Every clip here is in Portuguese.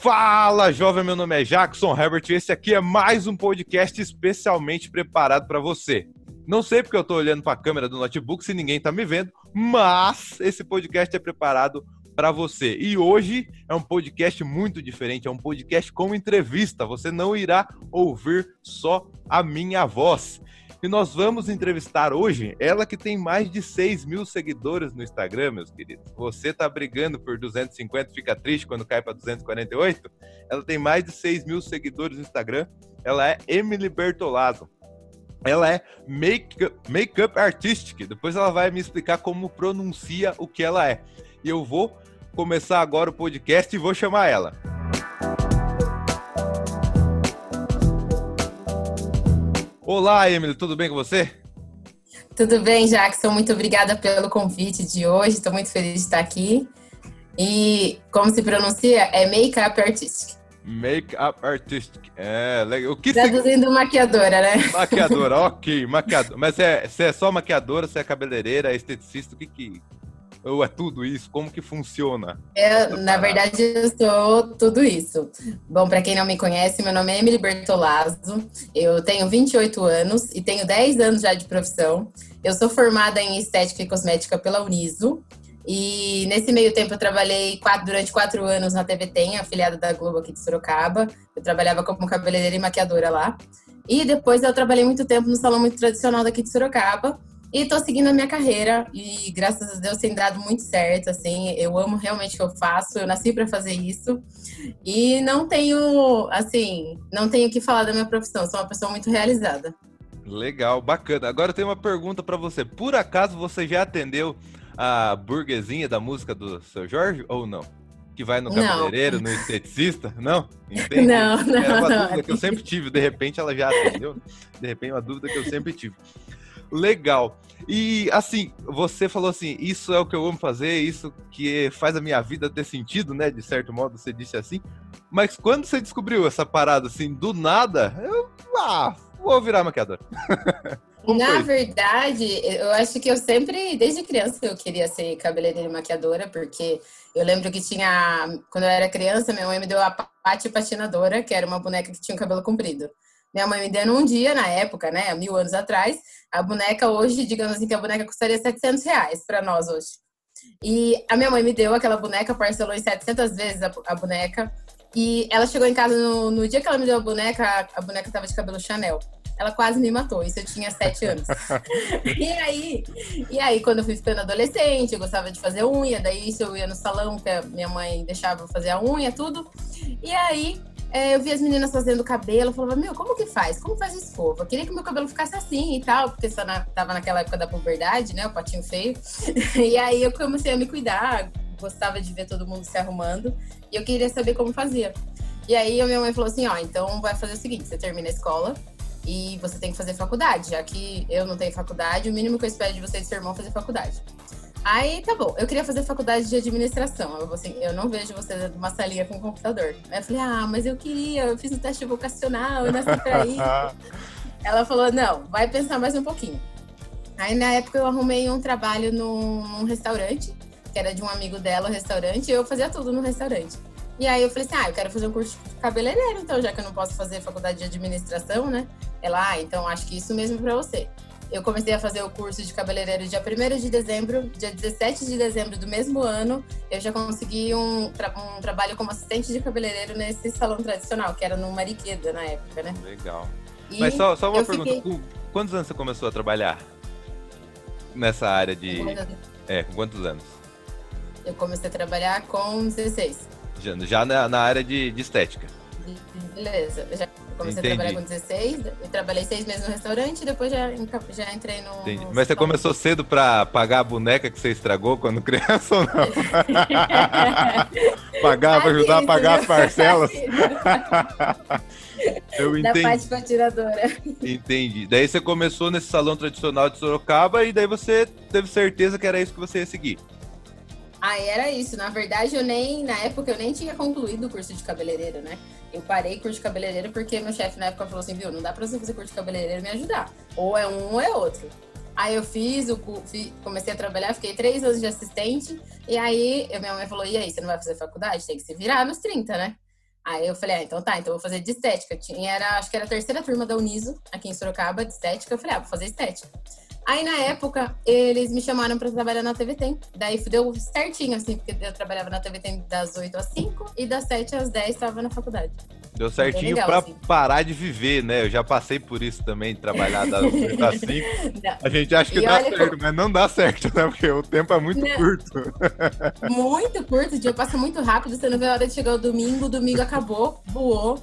Fala, jovem, meu nome é Jackson Herbert e esse aqui é mais um podcast especialmente preparado para você. Não sei porque eu tô olhando para a câmera do notebook se ninguém tá me vendo, mas esse podcast é preparado para você. E hoje é um podcast muito diferente, é um podcast com entrevista. Você não irá ouvir só a minha voz. E nós vamos entrevistar hoje ela que tem mais de 6 mil seguidores no Instagram, meus queridos. Você tá brigando por 250, fica triste quando cai para 248? Ela tem mais de 6 mil seguidores no Instagram. Ela é Emily Bertolazzo. Ela é make-up make artistic. Depois ela vai me explicar como pronuncia o que ela é. E eu vou começar agora o podcast e vou chamar ela. Olá, Emily, tudo bem com você? Tudo bem, Jackson. Muito obrigada pelo convite de hoje. Estou muito feliz de estar aqui. E como se pronuncia? É Makeup Artistic. Makeup Artistic. É, legal. O que Traduzindo se... maquiadora, né? Maquiadora, ok. Maquiadora. Mas é, você é só maquiadora, você é cabeleireira, é esteticista, o que que... Ou é tudo isso? Como que funciona? Eu, na verdade, eu sou tudo isso. Bom, para quem não me conhece, meu nome é Emily Bertolazzo. Eu tenho 28 anos e tenho 10 anos já de profissão. Eu sou formada em estética e cosmética pela Uniso. E nesse meio tempo eu trabalhei quatro, durante quatro anos na TV Tem, afiliada da Globo aqui de Sorocaba. Eu trabalhava como cabeleireira e maquiadora lá. E depois eu trabalhei muito tempo no salão muito tradicional daqui de Sorocaba. E tô seguindo a minha carreira e graças a Deus tem dado muito certo, assim, eu amo realmente o que eu faço, eu nasci para fazer isso. E não tenho, assim, não tenho o que falar da minha profissão, sou uma pessoa muito realizada. Legal, bacana. Agora eu tenho uma pergunta para você. Por acaso você já atendeu a burguesinha da música do seu Jorge ou não? Que vai no cabeleireiro, não. no esteticista? Não? Entendi. Não, não. É uma não. dúvida que eu sempre tive. De repente ela já atendeu. De repente, é uma dúvida que eu sempre tive. Legal. E assim, você falou assim, isso é o que eu amo fazer, isso que faz a minha vida ter sentido, né? De certo modo, você disse assim. Mas quando você descobriu essa parada assim, do nada, eu ah, vou virar maquiador. Na verdade, eu acho que eu sempre, desde criança, eu queria ser cabeleireira e maquiadora, porque eu lembro que tinha, quando eu era criança, minha mãe me deu a Pati Patinadora, que era uma boneca que tinha o cabelo comprido. Minha mãe me deu um dia, na época, né, mil anos atrás. A boneca hoje, digamos assim, que a boneca custaria 700 reais para nós hoje. E a minha mãe me deu aquela boneca, parcelou em 700 vezes a, a boneca. E ela chegou em casa no, no, dia que ela me deu a boneca, a, a boneca tava de cabelo Chanel. Ela quase me matou, isso eu tinha sete anos. e aí, e aí, quando eu fui ficando adolescente, eu gostava de fazer unha, daí isso eu ia no salão, que a minha mãe deixava eu fazer a unha, tudo. E aí, é, eu vi as meninas fazendo cabelo, eu falava, meu, como que faz? Como faz escova? Eu queria que meu cabelo ficasse assim e tal, porque só na, tava naquela época da puberdade, né? O patinho feio. e aí eu comecei a me cuidar, gostava de ver todo mundo se arrumando, e eu queria saber como fazia. E aí a minha mãe falou assim, ó, então vai fazer o seguinte, você termina a escola e você tem que fazer faculdade, já que eu não tenho faculdade, o mínimo que eu espero de você e seu irmão é fazer faculdade. Aí tá bom, eu queria fazer faculdade de administração. Eu, assim, eu não vejo você numa salinha com computador. Aí eu falei, ah, mas eu queria, eu fiz um teste vocacional, eu nasci pra isso. Ela falou, não, vai pensar mais um pouquinho. Aí na época eu arrumei um trabalho num, num restaurante, que era de um amigo dela, o restaurante, e eu fazia tudo no restaurante. E aí eu falei assim, ah, eu quero fazer um curso de cabeleireiro, então, já que eu não posso fazer faculdade de administração, né? Ela, ah, então acho que isso mesmo pra você. Eu comecei a fazer o curso de cabeleireiro dia 1 de dezembro, dia 17 de dezembro do mesmo ano, eu já consegui um, tra um trabalho como assistente de cabeleireiro nesse salão tradicional, que era no Mariqueda na época, né? Legal. E Mas só, só uma pergunta, fiquei... quantos anos você começou a trabalhar nessa área de... É, com quantos anos? Eu comecei a trabalhar com 16. Já, já na, na área de, de estética? Beleza, já comecei Entendi. a trabalhar com 16, eu trabalhei seis meses no restaurante e depois já, já entrei no. Entendi. Mas você começou cedo para pagar a boneca que você estragou quando criança ou não? pagar para ajudar a pagar as parcelas? Eu entendi. Da parte. Entendi. Daí você começou nesse salão tradicional de Sorocaba e daí você teve certeza que era isso que você ia seguir. Ah, era isso. Na verdade, eu nem, na época, eu nem tinha concluído o curso de cabeleireiro, né? Eu parei curso de cabeleireiro porque meu chefe na época falou assim, viu, não dá pra você fazer curso de cabeleireiro e me ajudar. Ou é um ou é outro. Aí eu fiz, o, comecei a trabalhar, fiquei três anos de assistente. E aí minha mãe falou, e aí, você não vai fazer faculdade? Tem que se virar nos 30, né? Aí eu falei, ah, então tá, então eu vou fazer de estética. Tinha, era, acho que era a terceira turma da Uniso, aqui em Sorocaba, de estética. Eu falei, ah, vou fazer estética. Aí, na época, eles me chamaram para trabalhar na TV Tem. Daí deu certinho, assim, porque eu trabalhava na TV Tem das 8 às 5 e das 7 às 10 estava na faculdade. Deu certinho para assim. parar de viver, né? Eu já passei por isso também, trabalhar das 8 às 5. A gente acha que e dá certo, mas não dá certo, né? Porque o tempo é muito não. curto. Muito curto, o dia passa muito rápido, você não vê a hora de chegar o domingo, o domingo acabou, voou.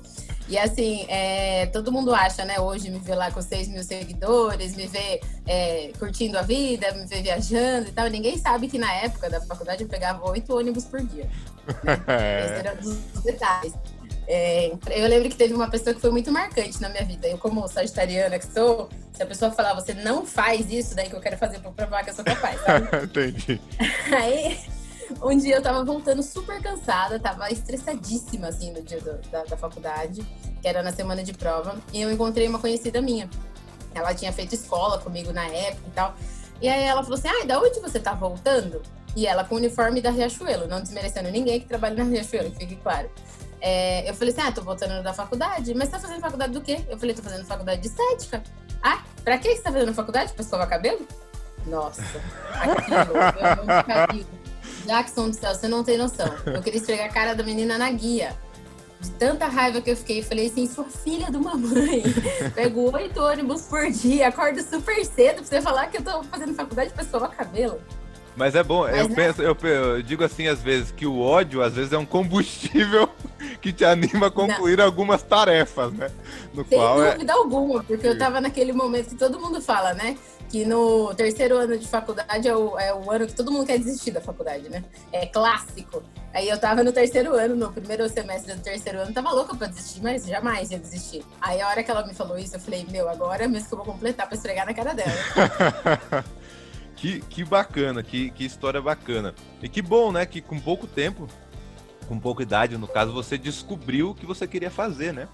E assim, é, todo mundo acha, né? Hoje me vê lá com 6 mil seguidores, me vê é, curtindo a vida, me vê viajando e tal. Ninguém sabe que na época da faculdade eu pegava oito ônibus por dia. Né? Esse era dos detalhes. É, eu lembro que teve uma pessoa que foi muito marcante na minha vida. Eu, como sagitariana que sou, se a pessoa falar, você não faz isso, daí que eu quero fazer pra provar que eu sou capaz, sabe? Entendi. Aí um dia eu tava voltando super cansada, tava estressadíssima, assim, no dia do, da, da faculdade, que era na semana de prova, e eu encontrei uma conhecida minha. Ela tinha feito escola comigo na época e tal. E aí ela falou assim: Ah, da onde você tá voltando? E ela com o uniforme da Riachuelo, não desmerecendo ninguém que trabalha na Riachuelo, fique claro. É, eu falei assim: Ah, tô voltando da faculdade, mas tá fazendo faculdade do quê? Eu falei: Tô fazendo faculdade de estética. Ah, pra que você tá fazendo faculdade? Pra escovar cabelo? Nossa, aquilo, eu não Jackson do céu, você não tem noção. Eu queria esfregar a cara da menina na guia. De tanta raiva que eu fiquei, falei assim, sua filha de uma mãe. Pego oito ônibus por dia, acordo super cedo pra você falar que eu tô fazendo faculdade pra escovar cabelo. Mas é bom, Mas eu, é... penso, eu, eu, digo assim às vezes que o ódio às vezes é um combustível que te anima a concluir não. algumas tarefas, né? No Sem qual é dúvida é... alguma, porque eu tava naquele momento que todo mundo fala, né? Que no terceiro ano de faculdade é o, é o ano que todo mundo quer desistir da faculdade, né? É clássico. Aí eu tava no terceiro ano, no primeiro semestre do terceiro ano, tava louca pra desistir, mas jamais ia desistir. Aí a hora que ela me falou isso, eu falei, meu, agora mesmo que eu vou completar pra esfregar na cara dela. que, que bacana, que, que história bacana. E que bom, né, que com pouco tempo, com pouca idade, no caso, você descobriu o que você queria fazer, né?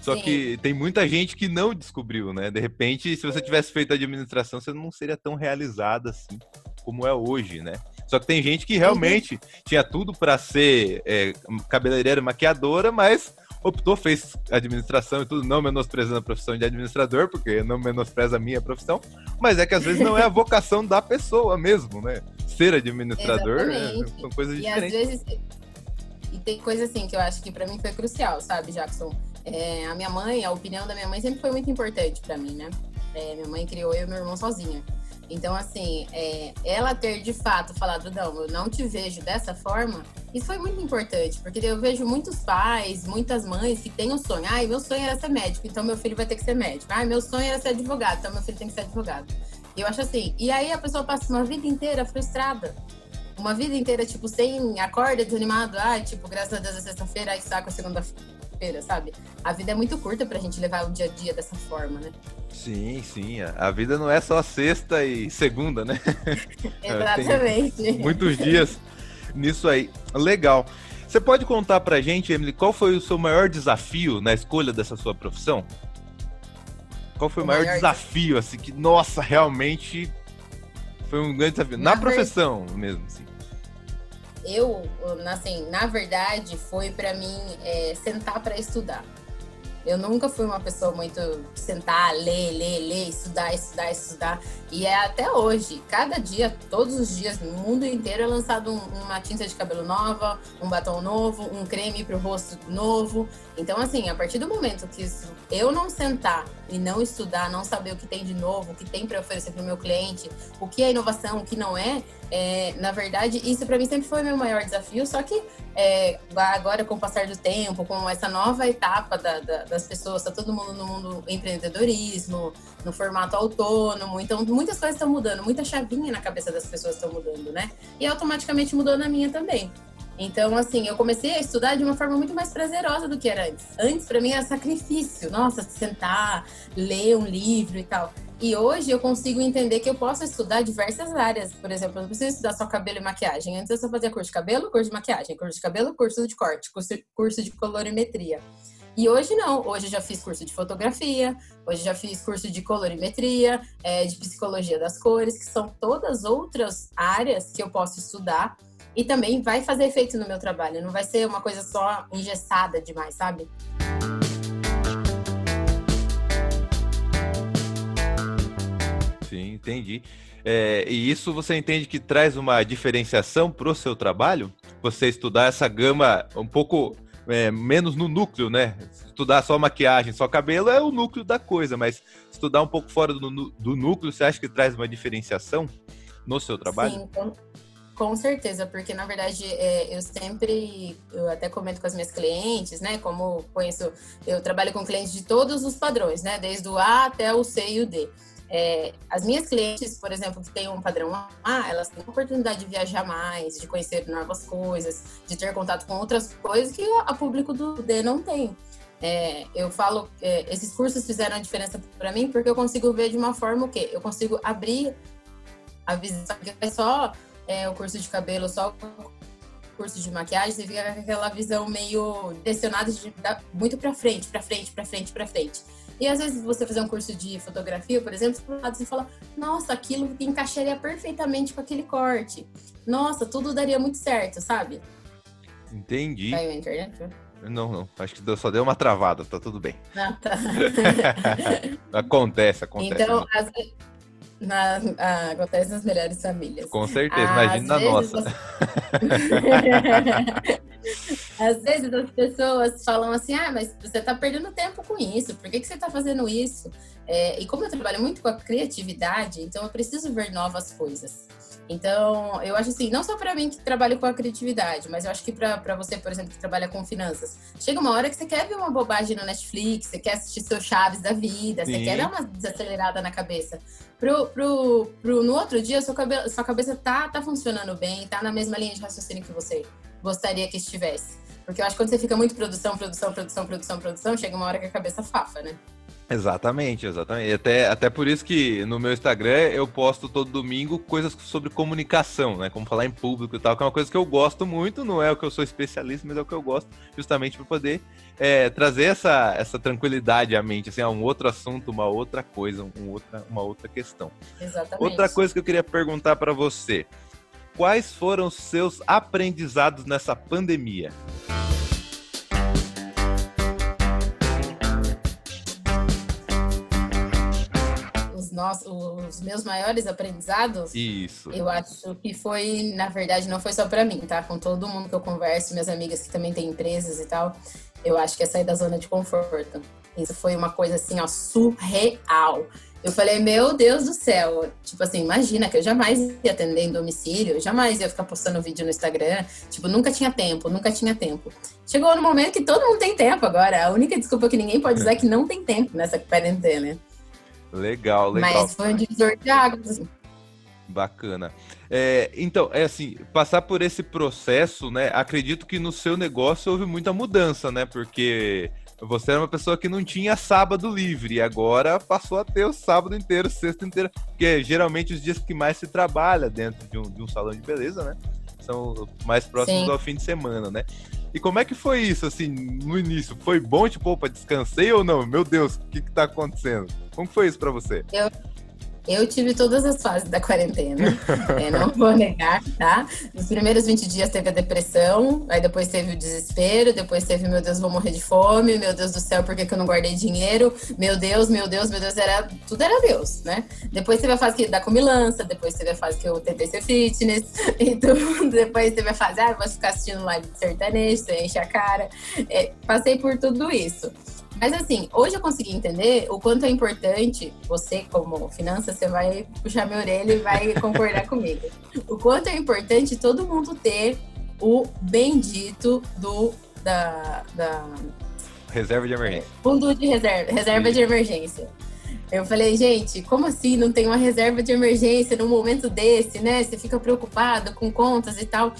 Só Sim. que tem muita gente que não descobriu, né? De repente, se você tivesse feito administração, você não seria tão realizada assim como é hoje, né? Só que tem gente que realmente uhum. tinha tudo para ser é, cabeleireira e maquiadora, mas optou, fez administração e tudo, não menosprezando a profissão de administrador, porque não menospreza a minha profissão, mas é que às vezes não é a vocação da pessoa mesmo, né? Ser administrador é, são coisas e diferentes. Às vezes, e tem coisa assim que eu acho que para mim foi crucial, sabe, Jackson? É, a minha mãe, a opinião da minha mãe sempre foi muito importante para mim, né? É, minha mãe criou eu e meu irmão sozinha. Então, assim, é, ela ter de fato falado, não, eu não te vejo dessa forma, isso foi muito importante, porque eu vejo muitos pais, muitas mães que têm um sonho. Ai, meu sonho era ser médico, então meu filho vai ter que ser médico. Ai, meu sonho era ser advogado, então meu filho tem que ser advogado. Eu acho assim, e aí a pessoa passa uma vida inteira frustrada. Uma vida inteira, tipo, sem acorda, desanimado. Ai, tipo, graças a Deus é sexta-feira, ai, saco a segunda-feira feira sabe? A vida é muito curta pra gente levar o dia a dia dessa forma, né? Sim, sim. A vida não é só sexta e segunda, né? Exatamente. Tem muitos dias nisso aí. Legal. Você pode contar pra gente, Emily, qual foi o seu maior desafio na escolha dessa sua profissão? Qual foi o, o maior, maior, desafio, assim, que, nossa, realmente foi um grande desafio? Na, na profissão mesmo, assim eu, assim, na verdade, foi para mim é, sentar para estudar. Eu nunca fui uma pessoa muito sentar, ler, ler, ler, estudar, estudar, estudar. E é até hoje. Cada dia, todos os dias, no mundo inteiro é lançado um, uma tinta de cabelo nova, um batom novo, um creme para o rosto novo. Então, assim, a partir do momento que eu não sentar e não estudar, não saber o que tem de novo, o que tem para oferecer para o meu cliente, o que é inovação, o que não é, é na verdade, isso para mim sempre foi o meu maior desafio. Só que é, agora, com o passar do tempo, com essa nova etapa da, da, das pessoas, tá todo mundo no mundo empreendedorismo, no formato autônomo, então muitas coisas estão mudando, muita chavinha na cabeça das pessoas estão mudando, né? E automaticamente mudou na minha também. Então, assim, eu comecei a estudar de uma forma muito mais prazerosa do que era antes. Antes, para mim, era sacrifício. Nossa, sentar, ler um livro e tal. E hoje eu consigo entender que eu posso estudar diversas áreas. Por exemplo, eu não preciso estudar só cabelo e maquiagem. Antes eu só fazia curso de cabelo, curso de maquiagem, curso de cabelo, curso de corte, curso, de colorimetria. E hoje não. Hoje eu já fiz curso de fotografia, hoje já fiz curso de colorimetria, é, de psicologia das cores, que são todas outras áreas que eu posso estudar e também vai fazer efeito no meu trabalho. Não vai ser uma coisa só engessada demais, sabe? Sim, entendi. É, e isso você entende que traz uma diferenciação para o seu trabalho? Você estudar essa gama um pouco é, menos no núcleo, né? Estudar só maquiagem, só cabelo é o núcleo da coisa, mas estudar um pouco fora do, do núcleo, você acha que traz uma diferenciação no seu trabalho? Sim, com, com certeza, porque na verdade é, eu sempre, eu até comento com as minhas clientes, né? Como conheço, eu trabalho com clientes de todos os padrões, né? Desde o A até o C e o D. É, as minhas clientes, por exemplo, que têm um padrão A, elas têm a oportunidade de viajar mais, de conhecer novas coisas, de ter contato com outras coisas que a público do D não tem. É, eu falo, é, esses cursos fizeram a diferença para mim porque eu consigo ver de uma forma o quê? Eu consigo abrir a visão, que é só é, o curso de cabelo, só o curso de maquiagem, você fica com aquela visão meio direcionada de, muito para frente, para frente, para frente, para frente. E às vezes você fazer um curso de fotografia, por exemplo, você fala, nossa, aquilo encaixaria perfeitamente com aquele corte. Nossa, tudo daria muito certo, sabe? Entendi. Caiu a internet? Não, não. Acho que só deu uma travada, tá tudo bem. Ah, tá. acontece, acontece. Então, às vezes, na, ah, acontece nas melhores famílias. Com certeza, imagine na nossa. Você... Às vezes as pessoas falam assim, ah, mas você está perdendo tempo com isso, por que, que você está fazendo isso? É, e como eu trabalho muito com a criatividade, então eu preciso ver novas coisas. Então, eu acho assim, não só para mim que trabalho com a criatividade, mas eu acho que para você, por exemplo, que trabalha com finanças, chega uma hora que você quer ver uma bobagem no Netflix, você quer assistir seus chaves da vida, Sim. você quer dar uma desacelerada na cabeça. Pro, pro, pro, no outro dia, sua, cabe, sua cabeça tá, tá funcionando bem, tá na mesma linha de raciocínio que você gostaria que estivesse. Porque eu acho que quando você fica muito produção, produção, produção, produção, produção, chega uma hora que a cabeça fafa, né? Exatamente, exatamente. Até, até por isso que no meu Instagram eu posto todo domingo coisas sobre comunicação, né? Como falar em público e tal, que é uma coisa que eu gosto muito, não é o que eu sou especialista, mas é o que eu gosto, justamente para poder é, trazer essa, essa tranquilidade à mente, assim, a um outro assunto, uma outra coisa, um outra, uma outra questão. Exatamente. Outra coisa que eu queria perguntar para você: quais foram os seus aprendizados nessa pandemia? Os, meus maiores aprendizados, isso. Eu acho que foi, na verdade, não foi só para mim, tá? Com todo mundo que eu converso, minhas amigas que também têm empresas e tal, eu acho que é sair da zona de conforto. Isso foi uma coisa assim, ó, surreal. Eu falei, meu Deus do céu. Tipo assim, imagina que eu jamais ia atender em domicílio, jamais ia ficar postando vídeo no Instagram. Tipo, nunca tinha tempo, nunca tinha tempo. Chegou no momento que todo mundo tem tempo agora. A única desculpa que ninguém pode usar é que não tem tempo nessa quarentena. Legal, legal. Mas foi um divisor de águas. Assim. Bacana. É, então, é assim, passar por esse processo, né? Acredito que no seu negócio houve muita mudança, né? Porque você era uma pessoa que não tinha sábado livre e agora passou a ter o sábado inteiro, sexta inteira, porque geralmente os dias que mais se trabalha dentro de um, de um salão de beleza, né? São mais próximos Sim. ao fim de semana, né? E como é que foi isso, assim, no início? Foi bom, tipo, opa, descansei ou não? Meu Deus, o que que tá acontecendo? Como foi isso para você? Eu, eu tive todas as fases da quarentena, é, não vou negar, tá? Nos primeiros 20 dias teve a depressão, aí depois teve o desespero, depois teve, meu Deus, vou morrer de fome, meu Deus do céu, por que, que eu não guardei dinheiro? Meu Deus, meu Deus, meu Deus, era, tudo era Deus, né? Depois teve a fase que, da comilança, depois teve a fase que eu tentei ser fitness, e tudo, depois teve a fase, ah, vou ficar assistindo live de sertanejo, você enche a cara. É, passei por tudo isso. Mas assim, hoje eu consegui entender o quanto é importante, você como finanças, você vai puxar minha orelha e vai concordar comigo. O quanto é importante todo mundo ter o bendito do da, da reserva de emergência. Fundo de reserva, reserva de emergência. Eu falei, gente, como assim não tem uma reserva de emergência num momento desse, né? Você fica preocupado com contas e tal.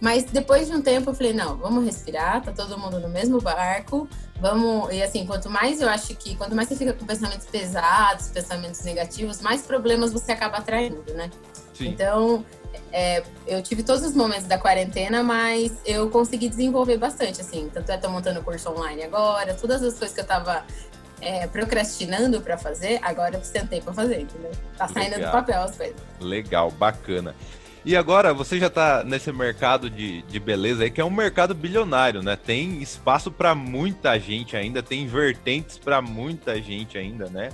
Mas depois de um tempo eu falei, não, vamos respirar, tá todo mundo no mesmo barco, vamos. E assim, quanto mais eu acho que, quanto mais você fica com pensamentos pesados, pensamentos negativos, mais problemas você acaba atraindo, né? Sim. Então, é, eu tive todos os momentos da quarentena, mas eu consegui desenvolver bastante, assim. Tanto é, tô montando curso online agora, todas as coisas que eu tava é, procrastinando para fazer, agora eu sentei para fazer, entendeu? Tá saindo Legal. do papel as coisas. Legal, bacana. E agora você já está nesse mercado de, de beleza aí, que é um mercado bilionário, né? Tem espaço para muita gente ainda, tem vertentes para muita gente ainda, né?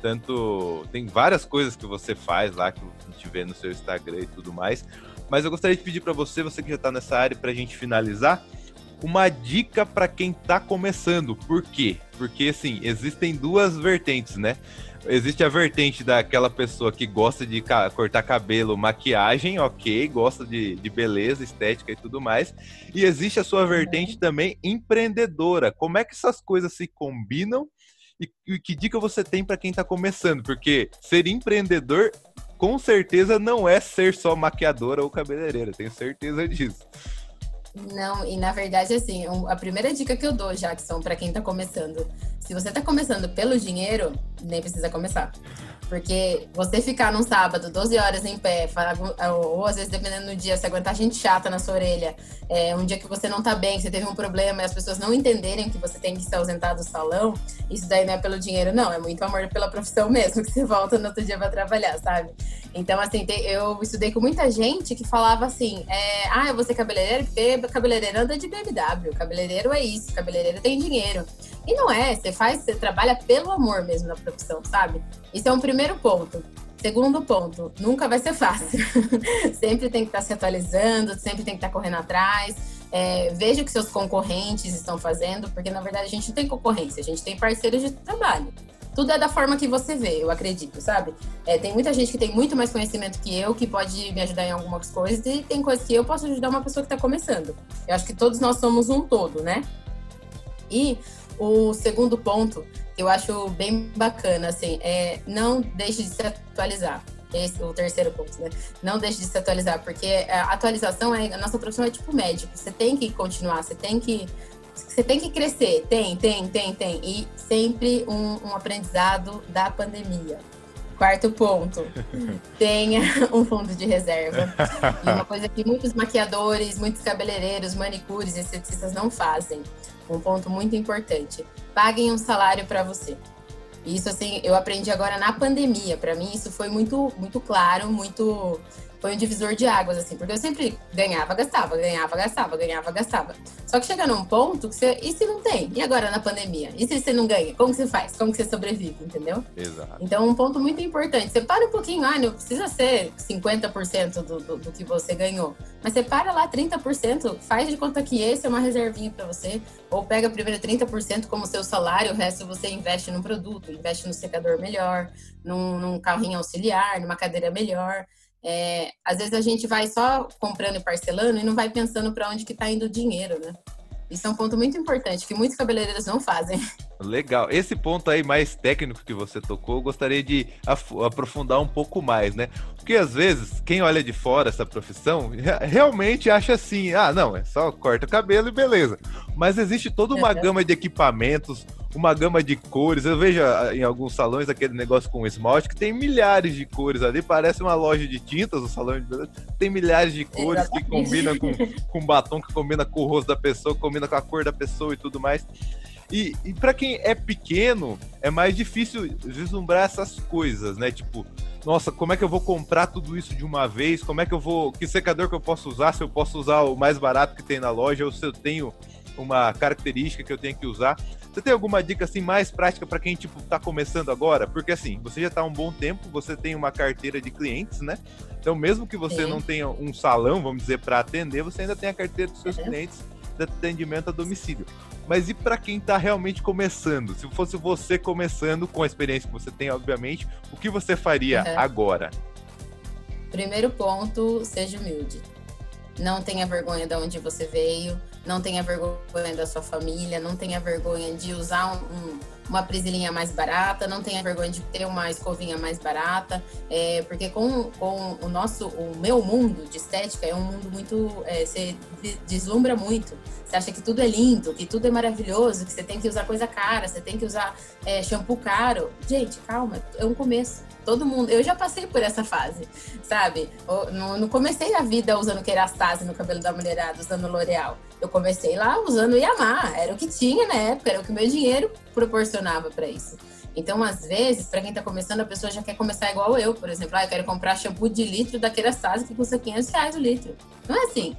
Tanto tem várias coisas que você faz lá que a gente vê no seu Instagram e tudo mais. Mas eu gostaria de pedir para você, você que já está nessa área, para a gente finalizar, uma dica para quem está começando. Por quê? Porque assim, existem duas vertentes, né? Existe a vertente daquela pessoa que gosta de ca cortar cabelo, maquiagem, ok, gosta de, de beleza, estética e tudo mais. E existe a sua vertente também empreendedora. Como é que essas coisas se combinam? E, e que dica você tem para quem está começando? Porque ser empreendedor com certeza não é ser só maquiadora ou cabeleireira, tenho certeza disso. Não, e na verdade, assim, a primeira dica que eu dou, Jackson, para quem tá começando, se você tá começando pelo dinheiro, nem precisa começar. Porque você ficar num sábado, 12 horas em pé, ou às vezes dependendo do dia, você aguentar gente chata na sua orelha, é, um dia que você não tá bem, que você teve um problema e as pessoas não entenderem que você tem que se ausentar do salão, isso daí não é pelo dinheiro, não, é muito amor pela profissão mesmo, que você volta no outro dia pra trabalhar, sabe? Então, assim, eu estudei com muita gente que falava assim: é, ah, eu vou ser cabeleireiro cabeleireiro anda de BMW, cabeleireiro é isso, cabeleireiro tem dinheiro. E não é, você faz, você trabalha pelo amor mesmo na profissão, sabe? Isso é um primeiro ponto. Segundo ponto, nunca vai ser fácil. sempre tem que estar se atualizando, sempre tem que estar correndo atrás. É, veja o que seus concorrentes estão fazendo, porque na verdade a gente não tem concorrência, a gente tem parceiros de trabalho tudo é da forma que você vê, eu acredito, sabe? É, tem muita gente que tem muito mais conhecimento que eu, que pode me ajudar em algumas coisas, e tem coisas que eu posso ajudar uma pessoa que está começando. Eu acho que todos nós somos um todo, né? E o segundo ponto, que eu acho bem bacana, assim, é não deixe de se atualizar. Esse, o terceiro ponto, né? Não deixe de se atualizar, porque a atualização é a nossa profissão é tipo médico. Você tem que continuar, você tem que você tem que crescer, tem, tem, tem, tem. E sempre um, um aprendizado da pandemia. Quarto ponto, tenha um fundo de reserva. E uma coisa que muitos maquiadores, muitos cabeleireiros, manicures, estetistas não fazem. Um ponto muito importante: paguem um salário para você. Isso assim, eu aprendi agora na pandemia. Para mim isso foi muito muito claro, muito foi um divisor de águas, assim, porque eu sempre ganhava, gastava, ganhava, gastava, ganhava, gastava. Só que chega num ponto que você. E se não tem? E agora na pandemia? E se você não ganha? Como você faz? Como você sobrevive? Entendeu? Exato. Então, um ponto muito importante. Você para um pouquinho, ah, não precisa ser 50% do, do, do que você ganhou. Mas você para lá 30%, faz de conta que esse é uma reservinha para você. Ou pega primeiro 30% como seu salário, o resto você investe num produto, investe no secador melhor, num, num carrinho auxiliar, numa cadeira melhor. É, às vezes a gente vai só comprando e parcelando e não vai pensando para onde que está indo o dinheiro, né? Isso é um ponto muito importante que muitos cabeleireiros não fazem. Legal. Esse ponto aí mais técnico que você tocou, eu gostaria de aprofundar um pouco mais, né? Porque às vezes quem olha de fora essa profissão realmente acha assim: ah, não, é só corta o cabelo e beleza. Mas existe toda uma gama de equipamentos, uma gama de cores. Eu vejo ah, em alguns salões aquele negócio com esmalte que tem milhares de cores ali. Parece uma loja de tintas, o salão de beleza. Tem milhares de cores Exatamente. que combinam com, com batom, que combina com o rosto da pessoa, combina com a cor da pessoa e tudo mais. E, e para quem é pequeno, é mais difícil vislumbrar essas coisas, né? Tipo, nossa, como é que eu vou comprar tudo isso de uma vez? Como é que eu vou. Que secador que eu posso usar? Se eu posso usar o mais barato que tem na loja ou se eu tenho uma característica que eu tenho que usar. Você tem alguma dica assim mais prática para quem tipo tá começando agora? Porque assim, você já tá há um bom tempo, você tem uma carteira de clientes, né? Então, mesmo que você Sim. não tenha um salão, vamos dizer, para atender, você ainda tem a carteira dos seus uhum. clientes de atendimento a domicílio. Mas e para quem está realmente começando? Se fosse você começando com a experiência que você tem, obviamente, o que você faria uhum. agora? Primeiro ponto, seja humilde. Não tenha vergonha de onde você veio, não tenha vergonha da sua família, não tenha vergonha de usar um, um, uma presilhinha mais barata, não tenha vergonha de ter uma escovinha mais barata, é, porque com, com o nosso, o meu mundo de estética é um mundo muito, é, você deslumbra muito, você acha que tudo é lindo, que tudo é maravilhoso, que você tem que usar coisa cara, você tem que usar é, shampoo caro. Gente, calma, é um começo Todo mundo, eu já passei por essa fase, sabe? Não, não comecei a vida usando Kerastase no cabelo da mulherada, usando L'Oreal. Eu comecei lá usando Yamaha, era o que tinha na época, era o que meu dinheiro proporcionava para isso. Então, às vezes, para quem está começando, a pessoa já quer começar igual eu, por exemplo. Ah, eu quero comprar shampoo de litro da Kerastase que custa 500 reais o litro. Não é assim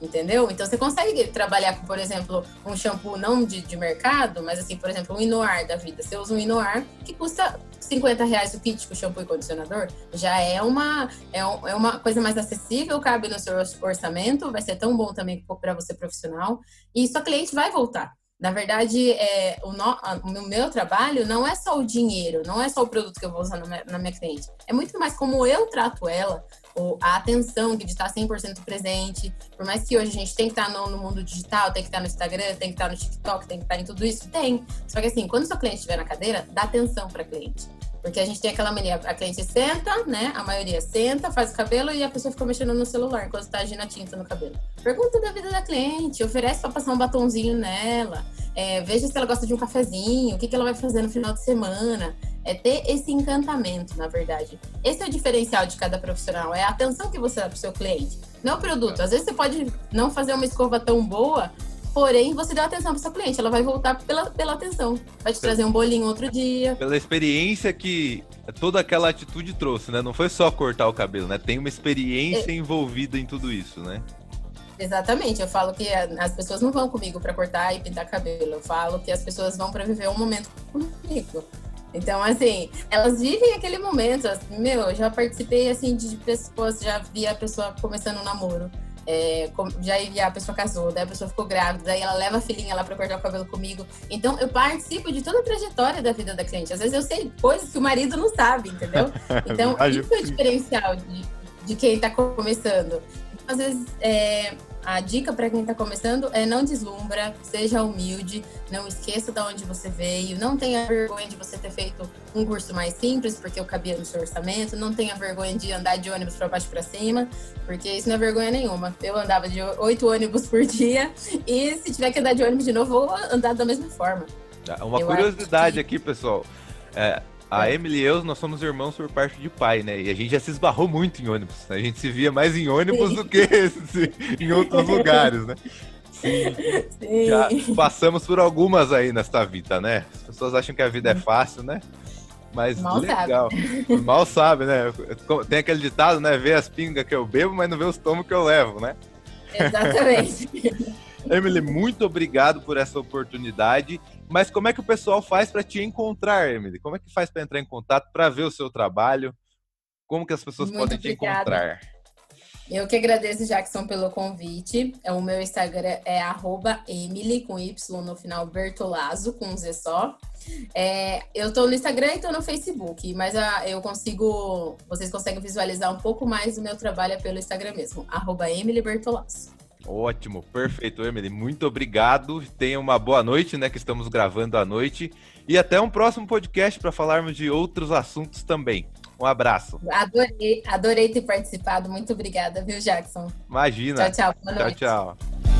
entendeu? Então você consegue trabalhar com, por exemplo, um shampoo não de, de mercado, mas assim, por exemplo, um Inoar da vida. Você usa um Inoar que custa 50 reais o kit com shampoo e condicionador, já é uma, é, um, é uma coisa mais acessível, cabe no seu orçamento, vai ser tão bom também para você profissional, e sua cliente vai voltar. Na verdade, é, o, no, o, meu trabalho não é só o dinheiro, não é só o produto que eu vou usar na minha, na minha cliente. É muito mais como eu trato ela, a atenção de estar 100% presente. Por mais que hoje a gente tem que estar no, no, mundo digital, tem que estar no Instagram, tem que estar no TikTok, tem que estar em tudo isso, tem. Só que assim, quando seu cliente estiver na cadeira, dá atenção para cliente. Porque a gente tem aquela mania, a cliente senta, né? A maioria senta, faz o cabelo e a pessoa fica mexendo no celular enquanto está agindo a tinta no cabelo. Pergunta da vida da cliente, oferece para passar um batonzinho nela, é, veja se ela gosta de um cafezinho, o que, que ela vai fazer no final de semana. É ter esse encantamento, na verdade. Esse é o diferencial de cada profissional, é a atenção que você dá para o seu cliente. Não o produto. Às vezes você pode não fazer uma escova tão boa, Porém, você deu atenção para sua cliente, ela vai voltar pela, pela atenção. Vai te trazer um bolinho outro dia. Pela experiência que toda aquela atitude trouxe, né? Não foi só cortar o cabelo, né? Tem uma experiência é... envolvida em tudo isso, né? Exatamente, eu falo que as pessoas não vão comigo para cortar e pintar cabelo. Eu falo que as pessoas vão para viver um momento comigo. Então, assim, elas vivem aquele momento. Meu, eu já participei assim de pessoas, já vi a pessoa começando um namoro. É, já a pessoa casou, daí a pessoa ficou grávida, daí ela leva a filhinha lá para cortar o cabelo comigo. Então eu participo de toda a trajetória da vida da cliente. Às vezes eu sei coisas que o marido não sabe, entendeu? Então isso é o diferencial de, de quem está começando. Então, às vezes é, a dica para quem está começando é não deslumbra, seja humilde, não esqueça de onde você veio, não tenha vergonha de você ter feito um curso mais simples, porque eu cabia no seu orçamento, não tenha vergonha de andar de ônibus para baixo para cima, porque isso não é vergonha nenhuma. Eu andava de oito ônibus por dia e se tiver que andar de ônibus de novo, vou andar da mesma forma. Uma eu curiosidade que... aqui, pessoal. É, a é. Emily e eu, nós somos irmãos por parte de pai, né? E a gente já se esbarrou muito em ônibus. A gente se via mais em ônibus Sim. do que em outros lugares, né? Sim. Sim. Já passamos por algumas aí nesta vida, né? As pessoas acham que a vida é fácil, né? Mas Mal legal. Sabe. Mal sabe, né? Tem aquele ditado, né? Vê as pingas que eu bebo, mas não vê os tomos que eu levo, né? Exatamente. Emily, muito obrigado por essa oportunidade. Mas como é que o pessoal faz para te encontrar, Emily? Como é que faz para entrar em contato, para ver o seu trabalho? Como que as pessoas Muito podem obrigada. te encontrar? Eu que agradeço, Jackson, pelo convite. É, o meu Instagram é Emily, com Y no final, Bertolazzo, com um Z só. É, eu estou no Instagram e estou no Facebook, mas a, eu consigo, vocês conseguem visualizar um pouco mais do meu trabalho pelo Instagram mesmo, arroba Emily Bertolazzo. Ótimo, perfeito, Emily. Muito obrigado. Tenha uma boa noite, né? Que estamos gravando à noite. E até um próximo podcast para falarmos de outros assuntos também. Um abraço. Adorei, adorei ter participado. Muito obrigada, viu, Jackson? Imagina. Tchau, tchau. Boa noite. Tchau, tchau.